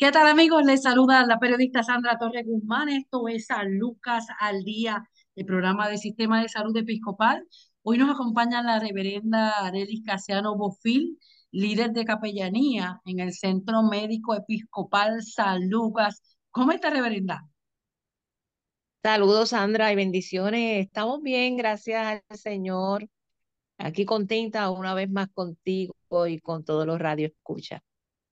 ¿Qué tal amigos? Les saluda la periodista Sandra Torres Guzmán. Esto es San Lucas al Día, el programa del Sistema de Salud Episcopal. Hoy nos acompaña la reverenda Arelis Casiano Bofil, líder de capellanía en el Centro Médico Episcopal San Lucas. ¿Cómo está, reverenda? Saludos, Sandra, y bendiciones. Estamos bien, gracias al Señor. Aquí contenta una vez más contigo y con todos los radioescuchas.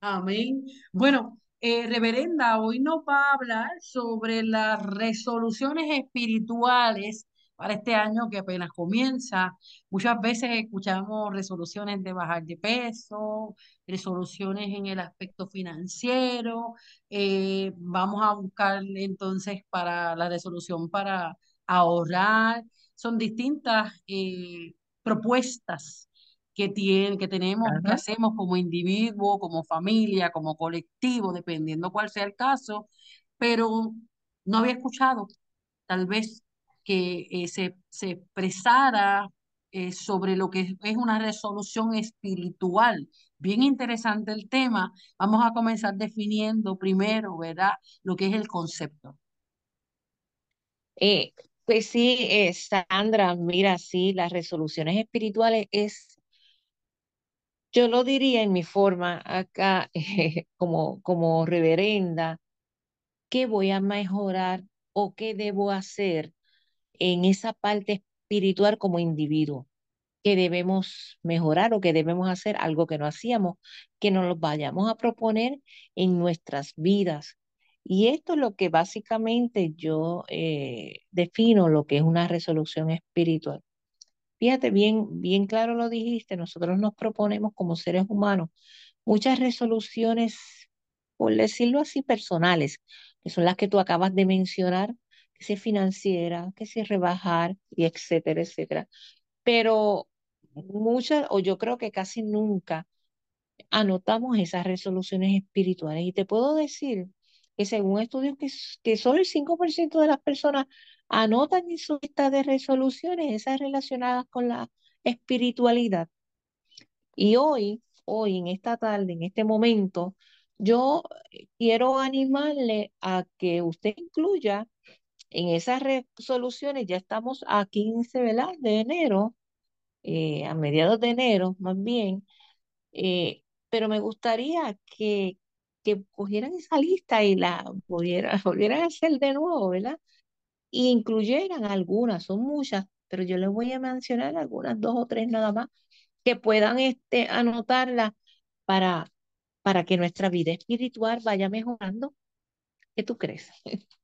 Amén. Bueno, eh, reverenda, hoy nos va a hablar sobre las resoluciones espirituales para este año que apenas comienza. Muchas veces escuchamos resoluciones de bajar de peso, resoluciones en el aspecto financiero. Eh, vamos a buscar entonces para la resolución para ahorrar. Son distintas eh, propuestas que, tiene, que tenemos, que hacemos como individuo, como familia, como colectivo, dependiendo cuál sea el caso, pero no había escuchado tal vez que eh, se, se expresara eh, sobre lo que es una resolución espiritual. Bien interesante el tema. Vamos a comenzar definiendo primero, ¿verdad?, lo que es el concepto. Eh, pues sí, Sandra, mira, sí, las resoluciones espirituales es yo lo diría en mi forma acá, como, como reverenda, ¿qué voy a mejorar o qué debo hacer en esa parte espiritual como individuo? que debemos mejorar o que debemos hacer algo que no hacíamos, que nos lo vayamos a proponer en nuestras vidas. Y esto es lo que básicamente yo eh, defino lo que es una resolución espiritual. Fíjate, bien, bien claro lo dijiste, nosotros nos proponemos como seres humanos muchas resoluciones, por decirlo así, personales, que son las que tú acabas de mencionar, que si financiera, que si rebajar, y etcétera, etcétera. Pero muchas, o yo creo que casi nunca, anotamos esas resoluciones espirituales. Y te puedo decir que según estudios que, que solo el 5% de las personas anotan en su lista de resoluciones esas relacionadas con la espiritualidad. Y hoy, hoy, en esta tarde, en este momento, yo quiero animarle a que usted incluya en esas resoluciones, ya estamos a 15 de enero, eh, a mediados de enero más bien, eh, pero me gustaría que, que cogieran esa lista y la volvieran, volvieran a hacer de nuevo, ¿verdad? Incluyeran algunas, son muchas, pero yo les voy a mencionar algunas, dos o tres nada más, que puedan este, anotarlas para, para que nuestra vida espiritual vaya mejorando. ¿Qué tú crees?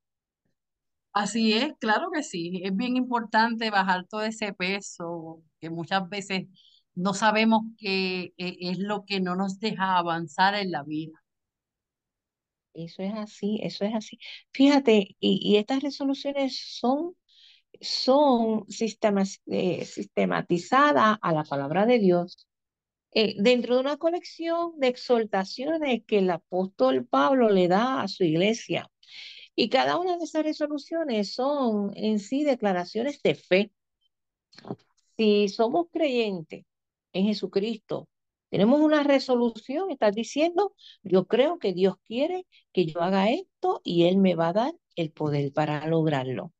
Así es, claro que sí. Es bien importante bajar todo ese peso que muchas veces no sabemos que es lo que no nos deja avanzar en la vida. Eso es así, eso es así. Fíjate, y, estas resoluciones son, son eh, sistematizadas a la palabra de Dios eh, dentro de una colección de exhortaciones que el apóstol Pablo le da a su iglesia. Y cada una de esas resoluciones son en sí declaraciones de fe. Si somos creyentes en Jesucristo, tenemos una resolución, estás diciendo, yo creo que Dios quiere que yo haga esto y Él me va a dar el poder para lograrlo.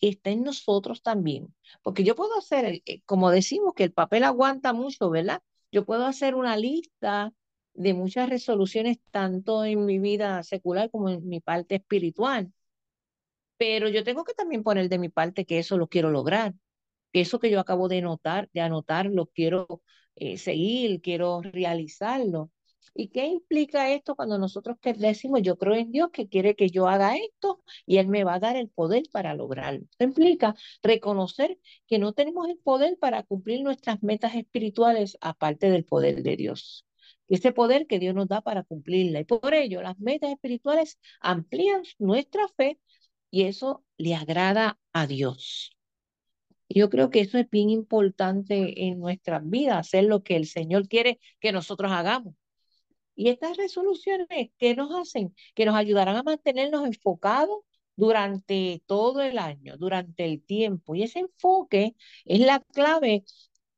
Está en nosotros también, porque yo puedo hacer, eh, como decimos, que el papel aguanta mucho, ¿verdad? Yo puedo hacer una lista de muchas resoluciones, tanto en mi vida secular como en mi parte espiritual. Pero yo tengo que también poner de mi parte que eso lo quiero lograr, que eso que yo acabo de notar, de anotar, lo quiero eh, seguir, quiero realizarlo. ¿Y qué implica esto cuando nosotros que decimos, yo creo en Dios que quiere que yo haga esto y Él me va a dar el poder para lograrlo? Esto implica reconocer que no tenemos el poder para cumplir nuestras metas espirituales aparte del poder de Dios. Ese poder que Dios nos da para cumplirla. Y por ello, las metas espirituales amplían nuestra fe y eso le agrada a Dios. Yo creo que eso es bien importante en nuestras vidas, hacer lo que el Señor quiere que nosotros hagamos. Y estas resoluciones, ¿qué nos hacen? Que nos ayudarán a mantenernos enfocados durante todo el año, durante el tiempo. Y ese enfoque es la clave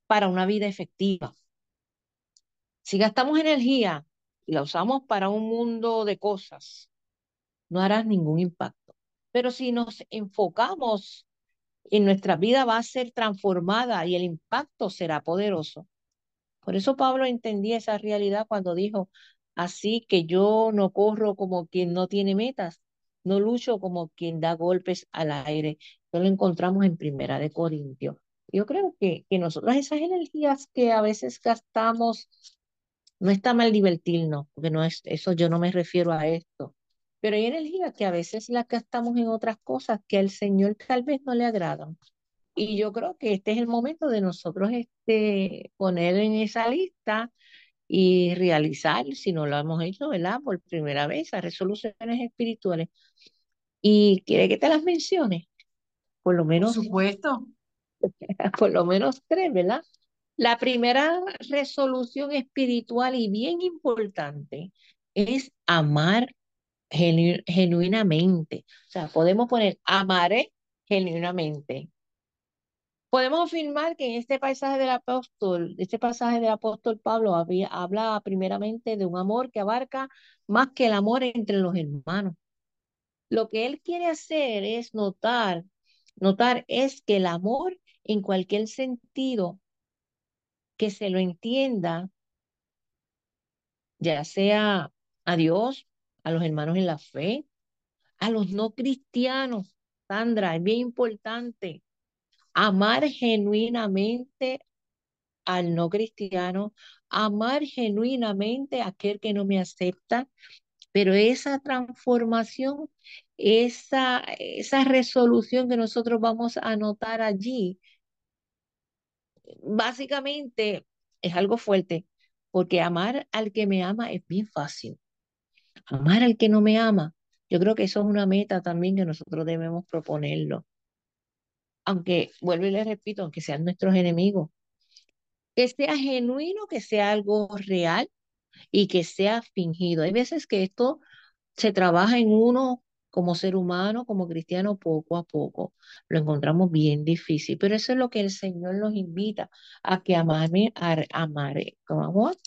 para una vida efectiva. Si gastamos energía y la usamos para un mundo de cosas, no harás ningún impacto. Pero si nos enfocamos en nuestra vida va a ser transformada y el impacto será poderoso. Por eso Pablo entendía esa realidad cuando dijo, así que yo no corro como quien no tiene metas, no lucho como quien da golpes al aire. Eso lo encontramos en Primera de Corintios. Yo creo que, que nosotros esas energías que a veces gastamos, no está mal divertirnos, porque no es, eso yo no me refiero a esto. Pero hay energías que a veces las gastamos en otras cosas que al Señor tal vez no le agradan. Y yo creo que este es el momento de nosotros este, poner en esa lista y realizar, si no lo hemos hecho, ¿verdad? Por primera vez, las resoluciones espirituales. Y quiere que te las mencione, por lo menos. Por supuesto. por lo menos tres, ¿verdad? La primera resolución espiritual y bien importante es amar genuinamente. O sea, podemos poner amaré genuinamente. Podemos afirmar que en este pasaje del apóstol, este pasaje del apóstol Pablo había, habla primeramente de un amor que abarca más que el amor entre los hermanos. Lo que él quiere hacer es notar, notar es que el amor en cualquier sentido que se lo entienda, ya sea a Dios, a los hermanos en la fe, a los no cristianos. Sandra, es bien importante amar genuinamente al no cristiano, amar genuinamente a aquel que no me acepta, pero esa transformación, esa, esa resolución que nosotros vamos a anotar allí, básicamente es algo fuerte, porque amar al que me ama es bien fácil. Amar al que no me ama, yo creo que eso es una meta también que nosotros debemos proponerlo. Aunque, vuelvo y le repito, aunque sean nuestros enemigos, que sea genuino, que sea algo real y que sea fingido. Hay veces que esto se trabaja en uno como ser humano, como cristiano, poco a poco. Lo encontramos bien difícil, pero eso es lo que el Señor nos invita a que amame, a, amare,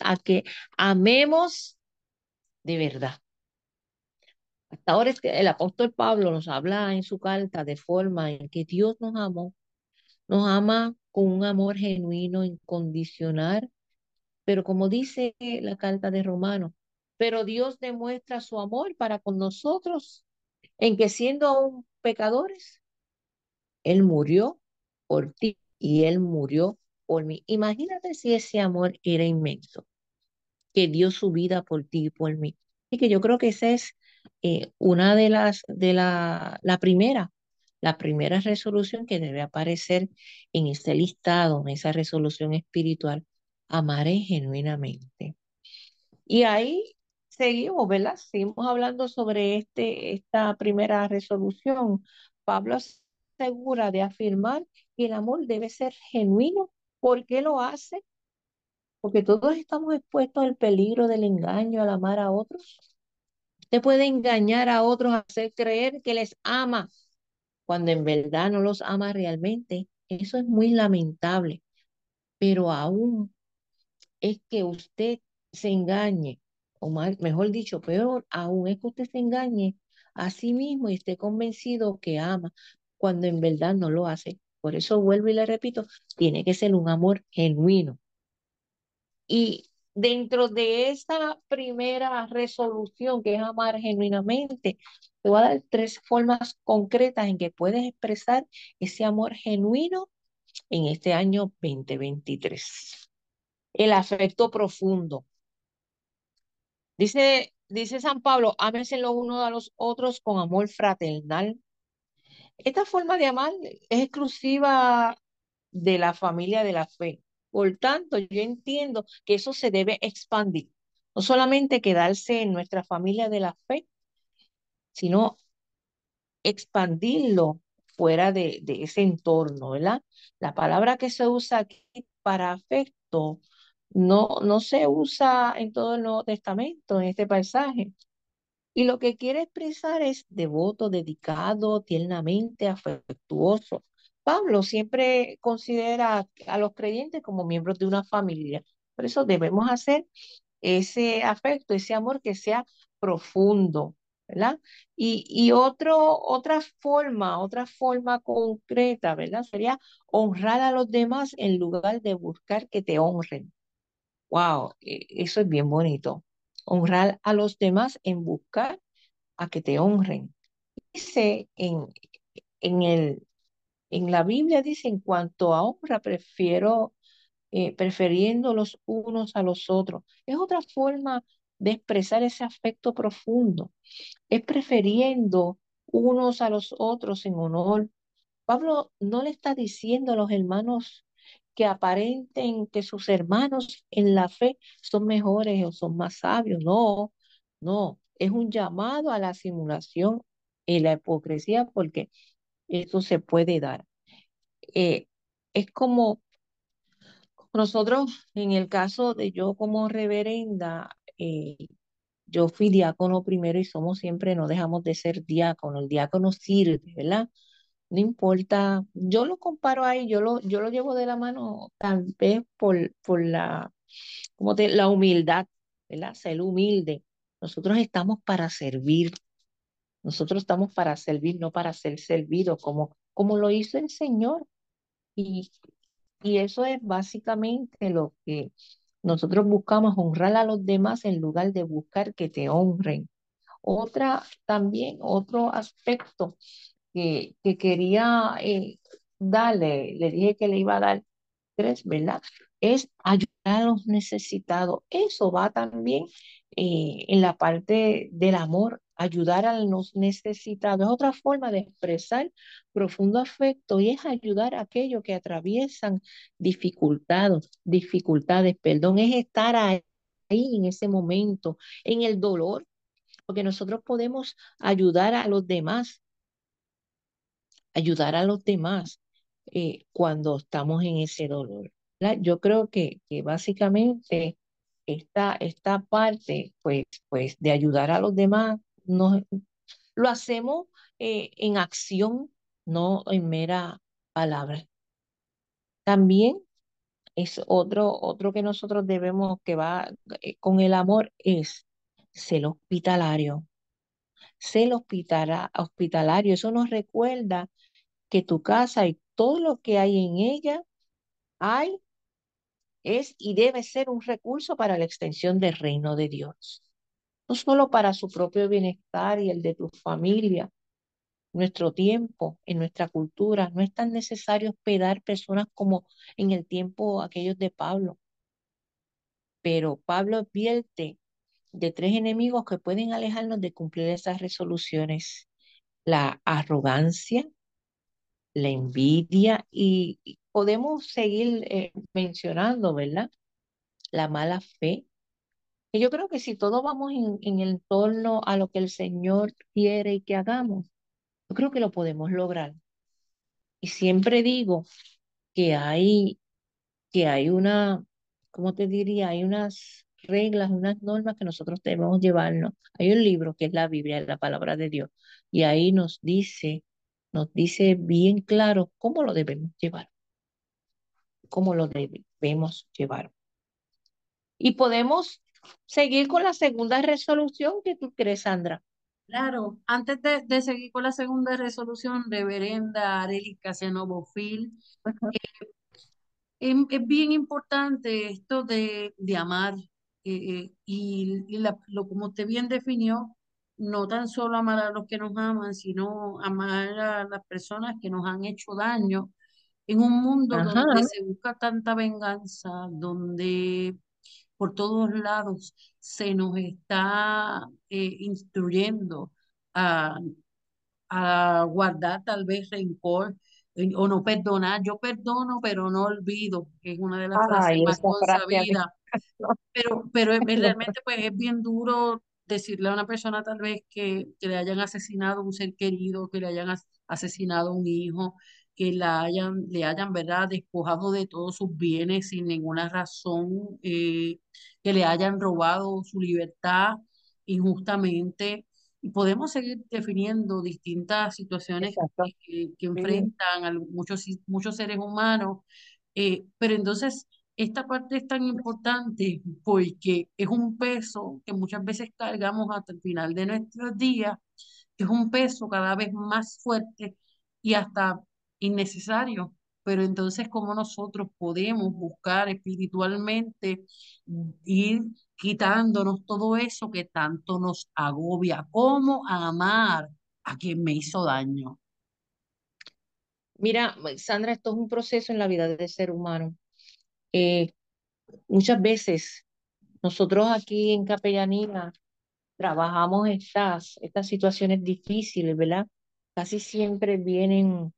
a que amemos de verdad. Hasta ahora es que el apóstol Pablo nos habla en su carta de forma en que Dios nos amó, nos ama con un amor genuino, incondicional, pero como dice la carta de Romanos, pero Dios demuestra su amor para con nosotros en que siendo aún pecadores, Él murió por ti y Él murió por mí. Imagínate si ese amor era inmenso, que dio su vida por ti y por mí. Y que yo creo que esa es eh, una de las, de la, la primera, la primera resolución que debe aparecer en ese listado, en esa resolución espiritual, amaré genuinamente. Y ahí seguimos, ¿verdad? Seguimos hablando sobre este, esta primera resolución. Pablo asegura de afirmar que el amor debe ser genuino. ¿Por qué lo hace? Porque todos estamos expuestos al peligro del engaño al amar a otros. Usted puede engañar a otros, hacer creer que les ama, cuando en verdad no los ama realmente. Eso es muy lamentable. Pero aún es que usted se engañe, o mejor dicho, peor aún es que usted se engañe a sí mismo y esté convencido que ama, cuando en verdad no lo hace. Por eso vuelvo y le repito, tiene que ser un amor genuino. Y dentro de esa primera resolución que es amar genuinamente, te voy a dar tres formas concretas en que puedes expresar ese amor genuino en este año 2023. El afecto profundo. Dice, dice San Pablo, ámense los unos a los otros con amor fraternal. Esta forma de amar es exclusiva de la familia de la fe. Por tanto, yo entiendo que eso se debe expandir. No solamente quedarse en nuestra familia de la fe, sino expandirlo fuera de, de ese entorno, ¿verdad? La palabra que se usa aquí para afecto no, no se usa en todo el Nuevo Testamento, en este pasaje. Y lo que quiere expresar es devoto, dedicado, tiernamente afectuoso. Pablo siempre considera a los creyentes como miembros de una familia. Por eso debemos hacer ese afecto, ese amor que sea profundo, ¿verdad? Y, y otro, otra forma, otra forma concreta, ¿verdad? Sería honrar a los demás en lugar de buscar que te honren. Wow, e, eso es bien bonito. Honrar a los demás en buscar a que te honren. Dice en, en, el, en la Biblia, dice, en cuanto a honra, prefiero, eh, prefiriendo los unos a los otros. Es otra forma de expresar ese afecto profundo. Es prefiriendo unos a los otros en honor. Pablo no le está diciendo a los hermanos que aparenten que sus hermanos en la fe son mejores o son más sabios. No, no, es un llamado a la simulación y la hipocresía porque eso se puede dar. Eh, es como nosotros, en el caso de yo como reverenda, eh, yo fui diácono primero y somos siempre, no dejamos de ser diácono. El diácono sirve, ¿verdad? No importa, yo lo comparo ahí, yo lo, yo lo llevo de la mano tal vez por, por la, como te, la humildad, ¿verdad? Ser humilde. Nosotros estamos para servir. Nosotros estamos para servir, no para ser servidos, como, como lo hizo el Señor. Y, y eso es básicamente lo que nosotros buscamos, honrar a los demás en lugar de buscar que te honren. Otra, también, otro aspecto que, que quería eh, darle, le dije que le iba a dar tres, ¿verdad? Es ayudar a los necesitados. Eso va también eh, en la parte del amor, ayudar a los necesitados. Es otra forma de expresar profundo afecto y es ayudar a aquellos que atraviesan dificultades, dificultades, perdón, es estar ahí en ese momento, en el dolor, porque nosotros podemos ayudar a los demás, ayudar a los demás eh, cuando estamos en ese dolor. Yo creo que, que básicamente esta, esta parte pues, pues, de ayudar a los demás no, lo hacemos eh, en acción, no en mera palabra. También es otro, otro que nosotros debemos, que va eh, con el amor, es ser hospitalario. Ser hospitalario, eso nos recuerda que tu casa y todo lo que hay en ella hay, es y debe ser un recurso para la extensión del reino de Dios. No solo para su propio bienestar y el de tu familia, nuestro tiempo, en nuestra cultura. No es tan necesario hospedar personas como en el tiempo aquellos de Pablo. Pero Pablo advierte de tres enemigos que pueden alejarnos de cumplir esas resoluciones. La arrogancia, la envidia y, podemos seguir eh, mencionando, ¿verdad? La mala fe. Y yo creo que si todos vamos en, en el torno a lo que el Señor quiere y que hagamos, yo creo que lo podemos lograr. Y siempre digo que hay, que hay una, ¿cómo te diría? Hay unas reglas, unas normas que nosotros debemos llevarnos. Hay un libro que es la Biblia, la palabra de Dios, y ahí nos dice, nos dice bien claro cómo lo debemos llevar, cómo lo debemos llevar. Y podemos seguir con la segunda resolución que tú crees, Sandra. Claro, antes de, seguir con la segunda resolución, reverenda Arely Casiano eh, em, es, bien importante esto de, amar eh, eh, y, lo, como usted bien definió, no tan solo amar a los que nos aman, sino amar a las personas que nos han hecho daño. En un mundo donde se busca tanta venganza, donde por todos lados se nos está eh, instruyendo a, a guardar tal vez rencor eh, o no perdonar. Yo perdono, pero no olvido, que es una de las frases más consabidas. Pero, pero es- realmente pues es bien duro decirle a una persona tal vez que, que le hayan asesinado un ser querido, que le hayan as- asesinado un hijo, que la hayan, le hayan, ¿verdad?, despojado de todos sus bienes sin ninguna razón, eh, que le hayan robado su libertad injustamente. Y podemos seguir definiendo distintas situaciones que, que enfrentan a muchos, muchos seres humanos, eh, pero entonces esta parte es tan importante porque es un peso que muchas veces cargamos hasta el final de nuestros días, que es un peso cada vez más fuerte y hasta innecesario. Pero entonces, ¿cómo nosotros podemos buscar espiritualmente ir quitándonos todo eso que tanto nos agobia? ¿Cómo amar a quien me hizo daño? Mira, Sandra, esto es un proceso en la vida del ser humano. Eh, muchas veces nosotros aquí en Capellanía trabajamos estas, estas situaciones difíciles, ¿verdad? Casi siempre vienen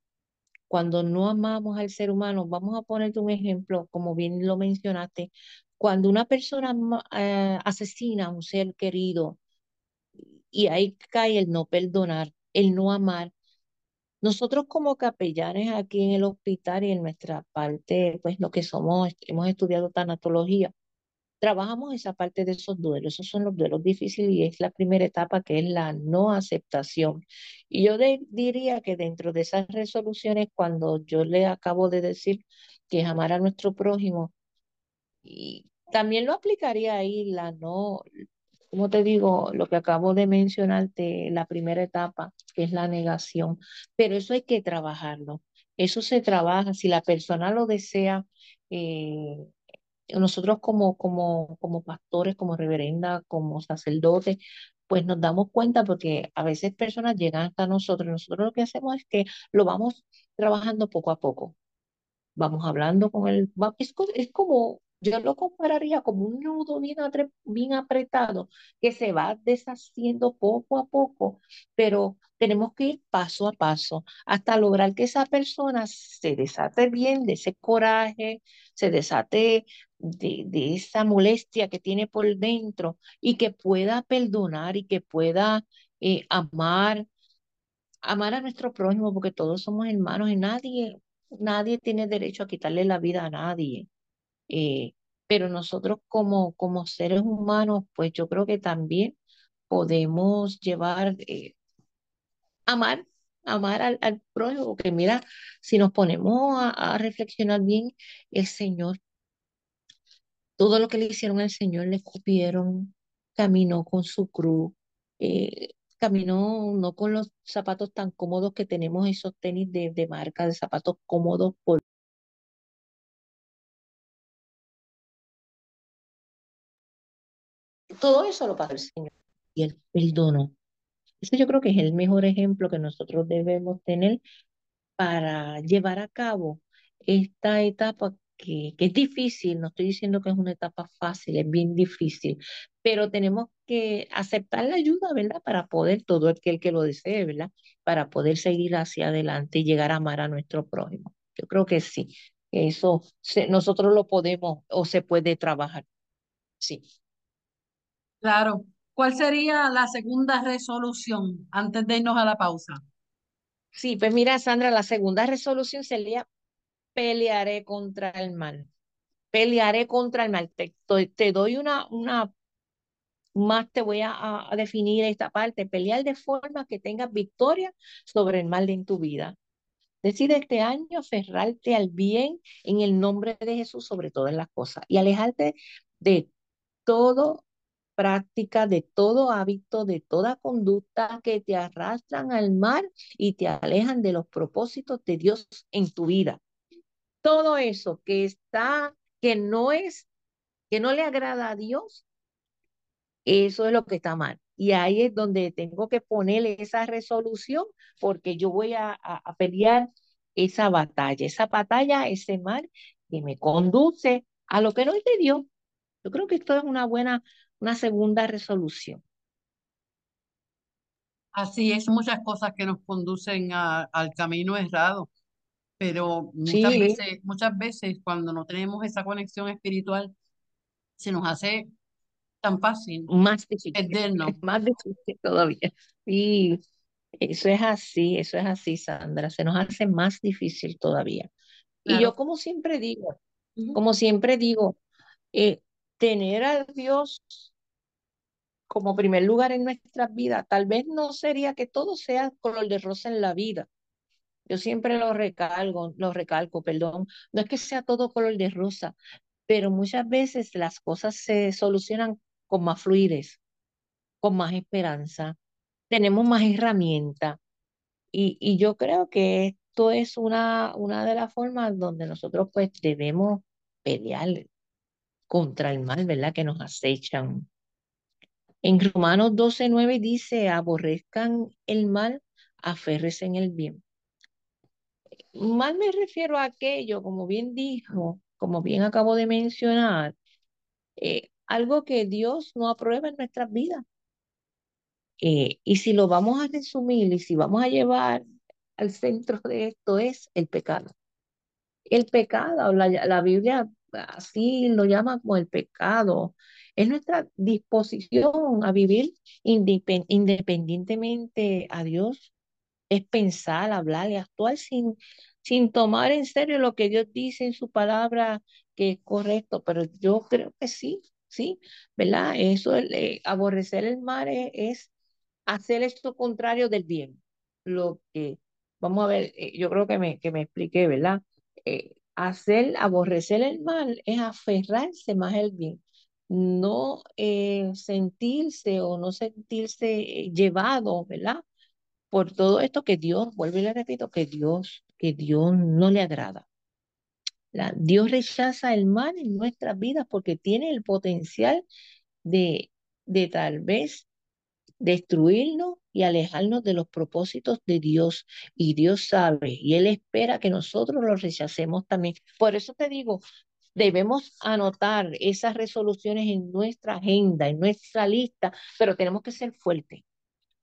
cuando no amamos al ser humano. Vamos a ponerte un ejemplo, como bien lo mencionaste. Cuando una persona eh, asesina a un ser querido y ahí cae el no perdonar, el no amar. Nosotros como capellanes aquí en el hospital y en nuestra parte, pues lo que somos, hemos estudiado tanatología, trabajamos esa parte de esos duelos. Esos son los duelos difíciles y es la primera etapa que es la no aceptación. Y yo diría que dentro de esas resoluciones, cuando yo le acabo de decir que amar a nuestro prójimo, y también lo aplicaría ahí la no, como te digo, lo que acabo de mencionarte, la primera etapa, que es la negación, pero eso hay que trabajarlo. Eso se trabaja, si la persona lo desea, eh, nosotros como, como, como pastores, como reverenda, como sacerdotes, pues nos damos cuenta porque a veces personas llegan hasta nosotros. Nosotros lo que hacemos es que lo vamos trabajando poco a poco. Vamos hablando con él. Es, es como, yo lo compararía como un nudo bien, apretado que se va deshaciendo poco a poco, pero tenemos que ir paso a paso hasta lograr que esa persona se desate bien de ese coraje, se desate de, de esa molestia que tiene por dentro y que pueda perdonar y que pueda eh, amar amar a nuestro prójimo porque todos somos hermanos y nadie, nadie tiene derecho a quitarle la vida a nadie. Eh, pero nosotros como, como seres humanos, pues yo creo que también podemos llevar, eh, amar, amar al, al prójimo, porque mira, si nos ponemos a, a reflexionar bien, el Señor todo lo que le hicieron al Señor, le escupieron, caminó con su cruz, eh, caminó no con los zapatos tan cómodos que tenemos, esos tenis de, de marca, de zapatos cómodos, por todo eso lo pagó el Señor y Él perdonó. Eso yo creo que es el mejor ejemplo que nosotros debemos tener para llevar a cabo esta etapa que, es difícil, no estoy diciendo que es una etapa fácil, es bien difícil, pero tenemos que aceptar la ayuda, ¿verdad? Para poder, todo aquel que lo desee, ¿verdad? Para poder seguir hacia adelante y llegar a amar a nuestro prójimo. Yo creo que sí, eso nosotros lo podemos o se puede trabajar, sí. Claro. ¿Cuál sería la segunda resolución antes de irnos a la pausa? Sí, pues mira, Sandra, la segunda resolución sería pelearé contra el mal. Pelearé contra el mal. Te, doy una, una más te voy a- a definir esta parte, pelear de forma que tengas victoria sobre el mal en tu vida. Decide este año aferrarte al bien en el nombre de Jesús sobre todas las cosas y alejarte de todo práctica, de todo hábito, de toda conducta que te arrastran al mal y te alejan de los propósitos de Dios en tu vida. Todo eso que está, que no es, que no le agrada a Dios, eso es lo que está mal. Y ahí es donde tengo que ponerle esa resolución porque yo voy a, a, pelear esa batalla, esa batalla, ese mal que me conduce a lo que no es de Dios. Yo creo que esto es una buena, una segunda resolución. Así es, muchas cosas que nos conducen al camino errado, pero muchas veces, muchas veces cuando no tenemos esa conexión espiritual, se nos hace tan fácil más difícil, más difícil todavía. Sí, eso es así, eso es así, Sandra, se nos hace más difícil todavía. Y yo como siempre digo, como siempre digo, eh, tener a Dios como primer lugar en nuestras vidas, tal vez no sería que todo sea color de rosa en la vida. Yo siempre lo recalco, lo recalco, perdón, no es que sea todo color de rosa, pero muchas veces las cosas se solucionan con más fluidez, con más esperanza, tenemos más herramientas. Y, y yo creo que esto es una, una de las formas donde nosotros pues debemos pelear contra el mal, ¿verdad? Que nos acechan. En Romanos 12, 9 dice, aborrezcan el mal, aférrese en el bien. Mal me refiero a aquello, como bien dijo, como bien acabo de mencionar, eh, algo que Dios no aprueba en nuestras vidas. Eh, y si lo vamos a resumir y si vamos a llevar al centro de esto es el pecado. El pecado, la, la Biblia así lo llama como el pecado, es nuestra disposición a vivir independientemente a Dios, es pensar, hablar y actuar sin, sin tomar en serio lo que Dios dice en su palabra que es correcto, pero yo creo que sí, sí, ¿verdad? Eso, eh, aborrecer el mal es, hacer esto contrario del bien. Lo que, vamos a ver, eh, yo creo que me, que me expliqué, ¿verdad? Eh, hacer, aborrecer el mal es aferrarse más al bien, no sentirse o no sentirse llevado, ¿verdad? Por todo esto que Dios, vuelvo y le repito, que Dios, que Dios no le agrada. Dios rechaza el mal en nuestras vidas porque tiene el potencial de, de tal vez destruirnos y alejarnos de los propósitos de Dios. Y Dios sabe, y Él espera que nosotros lo rechacemos también. Por eso te digo, debemos anotar esas resoluciones en nuestra agenda, en nuestra lista, pero tenemos que ser fuertes.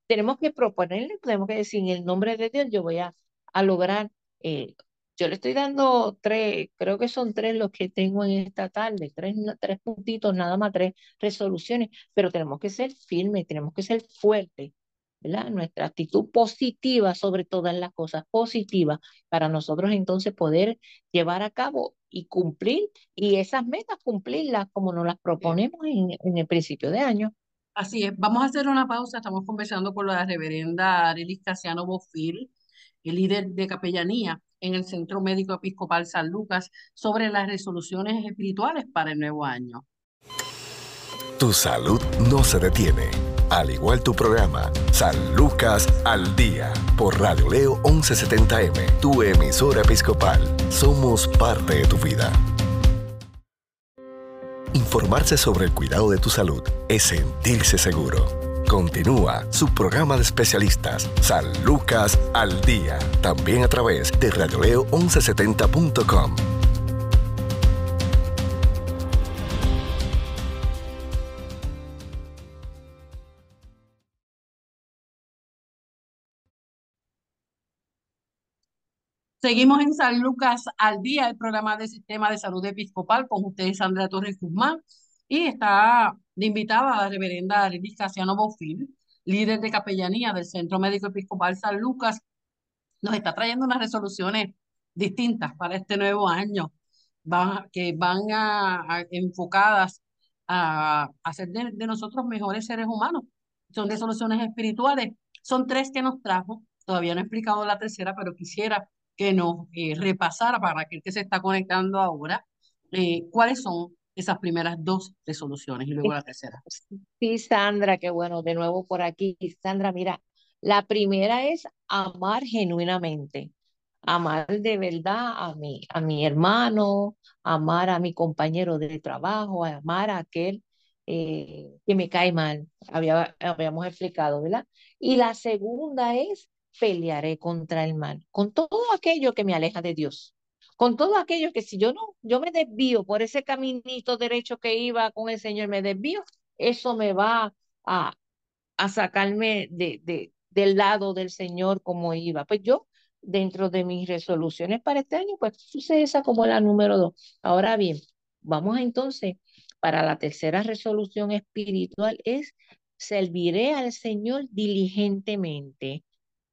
Tenemos que proponerle, tenemos que decir, en el nombre de Dios yo voy a, a lograr eh, yo le estoy dando tres, creo que son tres los que tengo en esta tarde, tres, tres puntitos, nada más tres resoluciones, pero tenemos que ser firmes, tenemos que ser fuertes, ¿verdad? Nuestra actitud positiva sobre todas las cosas positivas para nosotros entonces poder llevar a cabo y cumplir y esas metas cumplirlas como nos las proponemos en, en el principio de año. Así es, vamos a hacer una pausa, estamos conversando con la reverenda Arelis Casiano Bofil, el líder de capellanía en el Centro Médico Episcopal San Lucas sobre las resoluciones espirituales para el nuevo año. Tu salud no se detiene. Al igual tu programa, San Lucas al Día, por Radio Leo 1170M, tu emisora episcopal. Somos parte de tu vida. Informarse sobre el cuidado de tu salud es sentirse seguro. Continúa su programa de especialistas San Lucas al Día, también a través de radioleo1170.com. Seguimos en San Lucas al Día, el programa del Sistema de Salud Episcopal, con ustedes Sandra Torres Guzmán. Y está de invitada a la reverenda Arelis Casiano Bofil, líder de capellanía del Centro Médico Episcopal San Lucas. Nos está trayendo unas resoluciones distintas para este nuevo año, van, que van a, enfocadas a, hacer de, nosotros mejores seres humanos. Son resoluciones espirituales. Son tres que nos trajo. Todavía no he explicado la tercera, pero quisiera que nos eh, repasara para aquel que se está conectando ahora eh, cuáles son esas primeras dos resoluciones y luego la tercera. Sí, Sandra, qué bueno, de nuevo por aquí. Sandra, mira, la primera es amar genuinamente, amar de verdad a mi, a mi hermano, amar a mi compañero de trabajo, amar a aquel eh, que me cae mal, Había, habíamos explicado, ¿verdad? Y la segunda es pelearé contra el mal, con todo aquello que me aleja de Dios con todo aquello que si yo no, yo me desvío por ese caminito derecho que iba con el Señor, me desvío, eso me va a, a sacarme de, de, del lado del Señor como iba. Pues yo, dentro de mis resoluciones para este año, pues puse esa como la número dos. Ahora bien, vamos entonces para la tercera resolución espiritual es serviré al Señor diligentemente.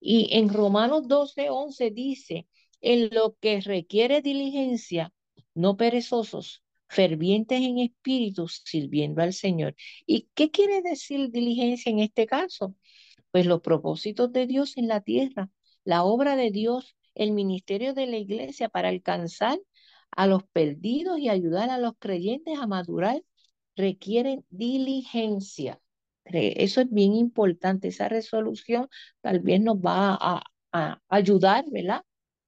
Y en Romanos 12, 11 dice, en lo que requiere diligencia, no perezosos, fervientes en espíritu, sirviendo al Señor. ¿Y qué quiere decir diligencia en este caso? Pues los propósitos de Dios en la tierra, la obra de Dios, el ministerio de la iglesia para alcanzar a los perdidos y ayudar a los creyentes a madurar requieren diligencia. Eso es bien importante. Esa resolución tal vez nos va a, a ayudar, ¿verdad?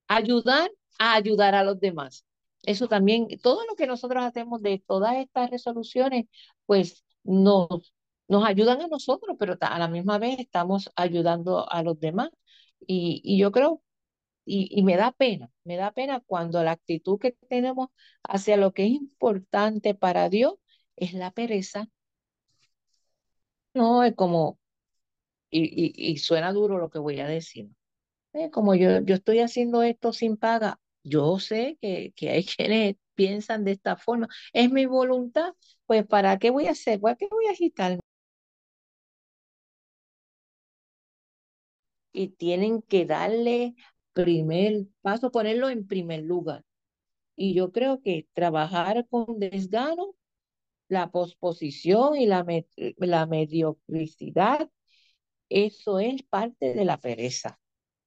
Ayudar a ayudar a los demás. Eso también, todo lo que nosotros hacemos de todas estas resoluciones, pues nos, nos ayudan a nosotros, pero a la misma vez estamos ayudando a los demás. Y, y yo creo, y, y me da pena, me da pena cuando la actitud que tenemos hacia lo que es importante para Dios es la pereza. No, es como, y, y, y suena duro lo que voy a decir. Eh, como yo, yo estoy haciendo esto sin paga, yo sé que, que hay quienes piensan de esta forma. Es mi voluntad, pues ¿para qué voy a hacer? ¿Para qué voy a agitarme? Y tienen que darle primer paso, ponerlo en primer lugar. Y yo creo que trabajar con desgano, la posposición y la, me- la mediocridad, eso es parte de la pereza.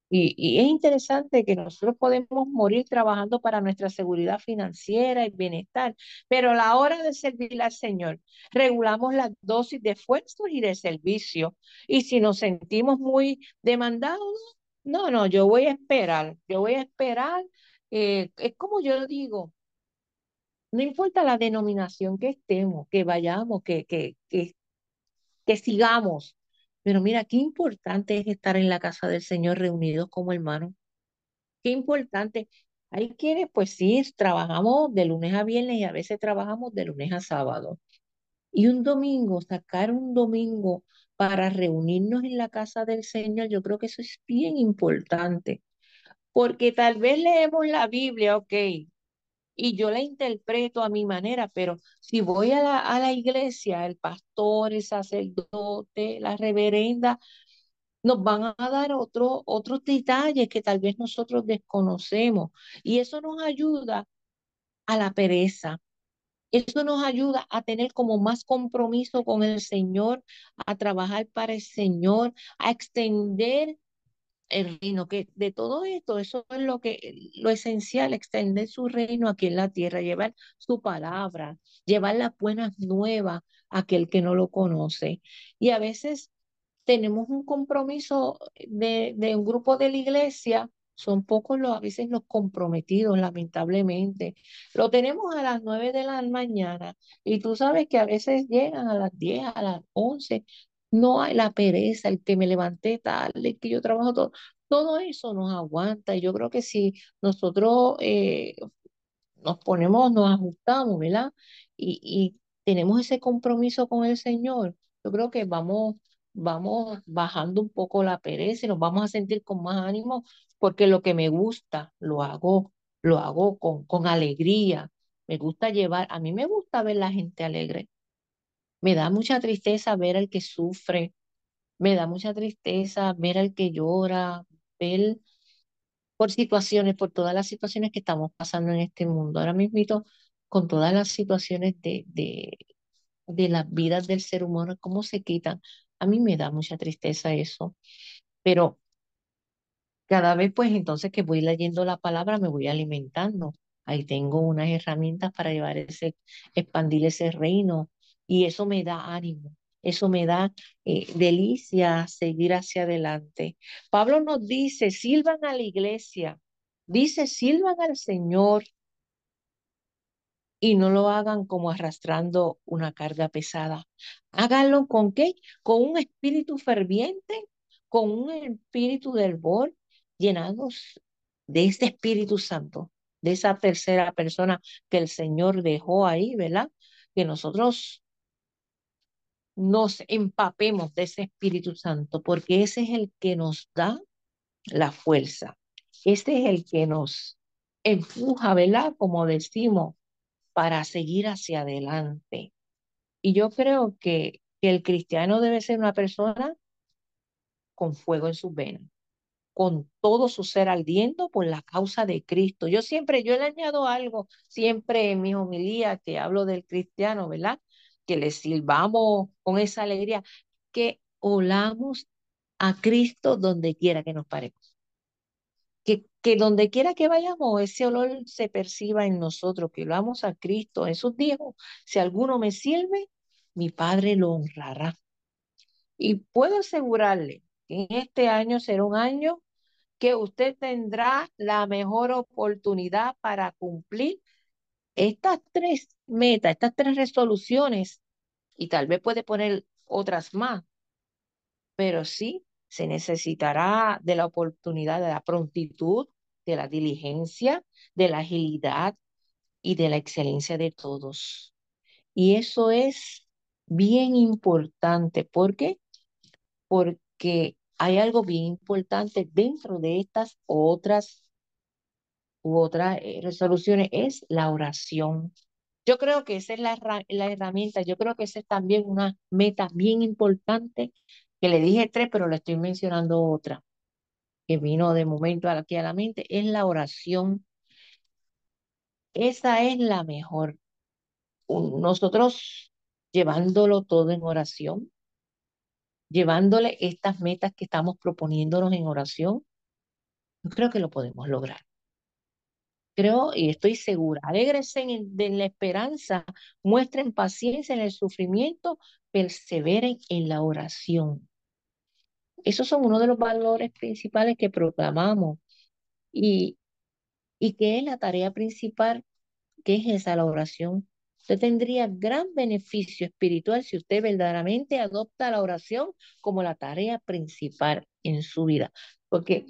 Y, es interesante que nosotros podemos morir trabajando para nuestra seguridad financiera y bienestar, pero a la hora de servir al Señor, regulamos las dosis de esfuerzos y de servicio. Y si nos sentimos muy demandados, no, no, yo voy a esperar, yo voy a esperar. eh, es como yo digo, no importa la denominación que estemos, que vayamos, que, que, que sigamos. Pero mira, qué importante es estar en la casa del Señor reunidos como hermanos. Qué importante. Hay quienes, pues sí, trabajamos de lunes a viernes y a veces trabajamos de lunes a sábado. Y un domingo, sacar un domingo para reunirnos en la casa del Señor, yo creo que eso es bien importante. Porque tal vez leemos la Biblia, ok, y yo la interpreto a mi manera, pero si voy a la, a la iglesia, el pastor, el sacerdote, la reverenda, nos van a dar otro, otros detalles que tal vez nosotros desconocemos. Y eso nos ayuda a la pereza. Eso nos ayuda a tener como más compromiso con el Señor, a trabajar para el Señor, a extender el reino, que de todo esto, eso es lo que, lo esencial, extender su reino aquí en la tierra, llevar su palabra, llevar las buenas nuevas a aquel que no lo conoce. Y a veces tenemos un compromiso de, de un grupo de la iglesia, son pocos los, a veces los comprometidos, lamentablemente. Lo tenemos a las nueve de la mañana y tú sabes que a veces llegan a las diez, a las once. No hay la pereza, el que me levanté tarde, el que yo trabajo todo. Todo eso nos aguanta. Y yo creo que si nosotros eh, nos ponemos, nos ajustamos, ¿verdad? Y, y tenemos ese compromiso con el Señor, yo creo que vamos, vamos bajando un poco la pereza y nos vamos a sentir con más ánimo porque lo que me gusta lo hago, lo hago con, con alegría. Me gusta llevar, a mí me gusta ver la gente alegre. Me da mucha tristeza ver al que sufre, me da mucha tristeza ver al que llora, ver por situaciones, por todas las situaciones que estamos pasando en este mundo. Ahora mismo, con todas las situaciones de, de, de las vidas del ser humano, cómo se quitan. A mí me da mucha tristeza eso, pero cada vez pues entonces que voy leyendo la palabra me voy alimentando. Ahí tengo unas herramientas para llevar ese, expandir ese reino y eso me da ánimo. Eso me da eh, delicia seguir hacia adelante. Pablo nos dice, sirvan a la iglesia, dice, sirvan al Señor y no lo hagan como arrastrando una carga pesada. Háganlo con qué? Con un espíritu ferviente, con un espíritu del bor, llenados de este Espíritu Santo. de esa tercera persona que el Señor dejó ahí, ¿verdad? Que nosotros nos empapemos de ese Espíritu Santo, porque ese es el que nos da la fuerza. Ese es el que nos empuja, ¿verdad? Como decimos, para seguir hacia adelante. Y yo creo que, que el cristiano debe ser una persona con fuego en sus venas, con todo su ser ardiendo por la causa de Cristo. Yo siempre, yo le añado algo, siempre en mi homilía que hablo del cristiano, ¿verdad? Que le silbamos con esa alegría, que olamos a Cristo donde quiera que nos paremos. Que, que donde quiera que vayamos, ese olor se perciba en nosotros, que olamos a Cristo. Jesús dijo, si alguno me sirve, mi Padre lo honrará. Y puedo asegurarle que en este año será un año que usted tendrá la mejor oportunidad para cumplir estas tres metas, estas tres resoluciones, y tal vez puede poner otras más, pero sí se necesitará de la oportunidad, de la prontitud, de la diligencia, de la agilidad y de la excelencia de todos. Y eso es bien importante. ¿Por qué? Porque hay algo bien importante dentro de estas otras u otras eh, resoluciones, es la oración. Yo creo que esa es la, herramienta, yo creo que esa es también una meta bien importante, que le dije tres, pero le estoy mencionando otra, que vino de momento aquí a la mente, es la oración. Esa es la mejor. Nosotros llevándolo todo en oración, llevándole estas metas que estamos proponiéndonos en oración, yo creo que lo podemos lograr. Creo y estoy segura, alegres en, en la esperanza, muestren paciencia en el sufrimiento, perseveren en la oración. Esos son uno de los valores principales que proclamamos y, y que es la tarea principal, que es esa la oración. Usted tendría gran beneficio espiritual si usted verdaderamente adopta la oración como la tarea principal en su vida, porque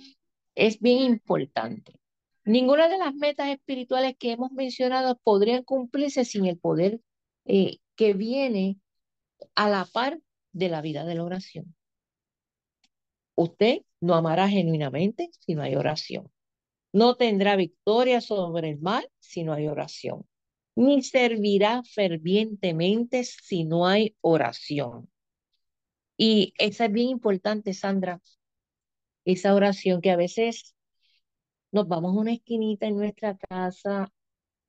es bien importante. Ninguna de las metas espirituales que hemos mencionado podrían cumplirse sin el poder eh, que viene a la par de la vida de la oración. Usted no amará genuinamente si no hay oración. No tendrá victoria sobre el mal si no hay oración ni servirá fervientemente si no hay oración. Y esa es bien importante, Sandra, esa oración que a veces nos vamos a una esquinita en nuestra casa,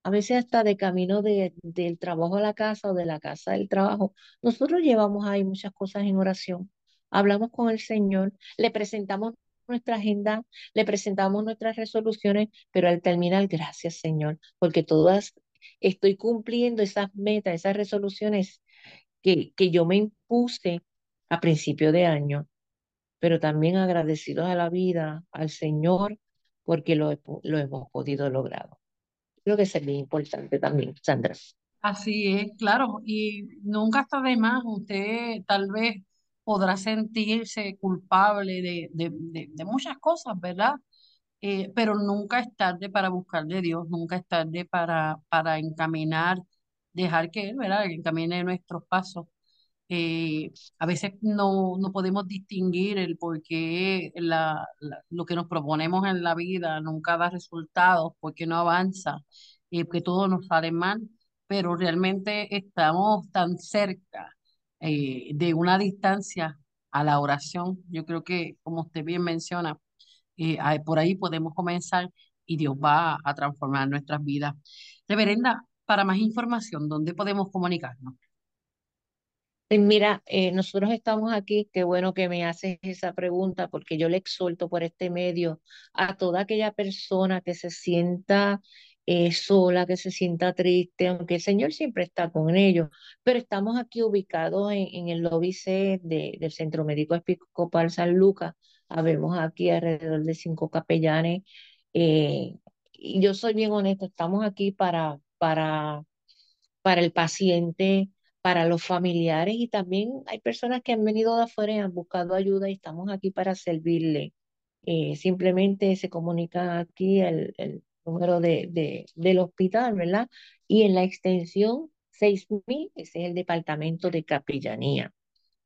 a veces hasta de camino de, del trabajo a la casa o de la casa al trabajo. Nosotros llevamos ahí muchas cosas en oración. Hablamos con el Señor, le presentamos nuestra agenda, le presentamos nuestras resoluciones, pero al terminar, gracias Señor, porque todas estoy cumpliendo esas metas, esas resoluciones que, que yo me impuse a principio de año, pero también agradecidos a la vida, al Señor, porque lo, lo hemos podido lograr. Creo que es bien importante también, Sandra. Así es, claro, y nunca está de más, usted tal vez podrá sentirse culpable de, de, de, de muchas cosas, ¿verdad? Eh, pero nunca es tarde para buscar de Dios, nunca es tarde para, para encaminar, dejar que Él, ¿verdad?, encamine nuestros pasos. Eh, a veces no, no podemos distinguir el por qué la, lo que nos proponemos en la vida nunca da resultados, porque no avanza, eh, que todo nos sale mal, pero realmente estamos tan cerca de una distancia a la oración. Yo creo que, como usted bien menciona, eh, por ahí podemos comenzar y Dios va a transformar nuestras vidas. Reverenda, para más información, ¿dónde podemos comunicarnos? Mira, eh, nosotros estamos aquí, qué bueno que me haces esa pregunta, porque yo le exhorto por este medio a toda aquella persona que se sienta eh, sola, que se sienta triste, aunque el Señor siempre está con ellos, pero estamos aquí ubicados en, el lobby C del Centro Médico Episcopal San Lucas, Habemos aquí alrededor de cinco capellanes. Eh, y yo soy bien honesta, estamos aquí para, para, para el paciente, para los familiares y también hay personas que han venido de afuera y han buscado ayuda y estamos aquí para servirle. Eh, simplemente se comunica aquí el, el número de, de, del hospital, ¿verdad? Y en la extensión 6000, ese es el departamento de capellanía.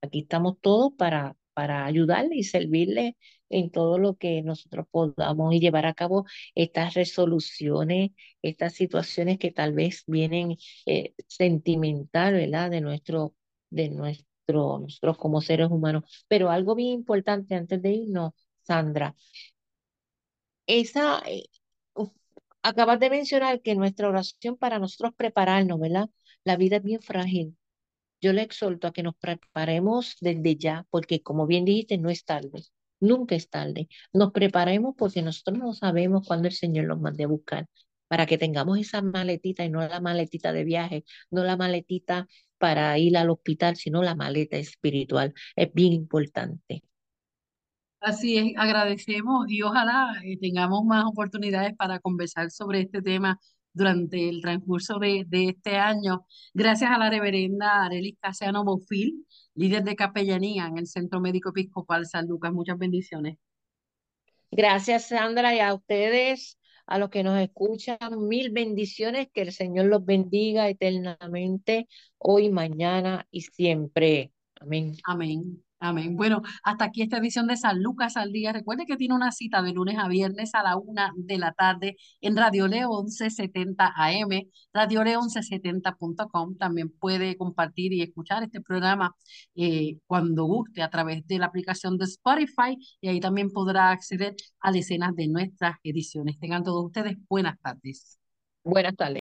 Aquí estamos todos para, para ayudarle y servirle en todo lo que nosotros podamos y llevar a cabo estas resoluciones, estas situaciones que tal vez vienen eh, sentimental, ¿verdad? De nuestro, de nuestro, nosotros como seres humanos. Pero algo bien importante antes de irnos, Sandra, esa, eh, acabas de mencionar que nuestra oración para nosotros prepararnos, ¿verdad? La vida es bien frágil yo le exhorto a que nos preparemos desde ya, porque como bien dijiste, no es tarde, nunca es tarde. Nos preparemos porque nosotros no sabemos cuándo el Señor nos mande a buscar, para que tengamos esa maletita y no la maletita de viaje, no la maletita para ir al hospital, sino la maleta espiritual. Es bien importante. Así es, agradecemos y ojalá eh, tengamos más oportunidades para conversar sobre este tema durante el transcurso de, de este año, gracias a la reverenda Arelis Caseano Bofil, líder de capellanía en el Centro Médico Episcopal San Lucas. Muchas bendiciones. Gracias, Sandra, y a ustedes, a los que nos escuchan, mil bendiciones, que el Señor los bendiga eternamente, hoy, mañana y siempre. Amén. Amén. Amén. Bueno, hasta aquí esta edición de San Lucas al día. Recuerde que tiene una cita de lunes a viernes a la una de la tarde en Radio Leo 1170 AM, Radio Leo 1170.com. También puede compartir y escuchar este programa eh, cuando guste a través de la aplicación de Spotify y ahí también podrá acceder a decenas de nuestras ediciones. Tengan todos ustedes buenas tardes. Buenas tardes.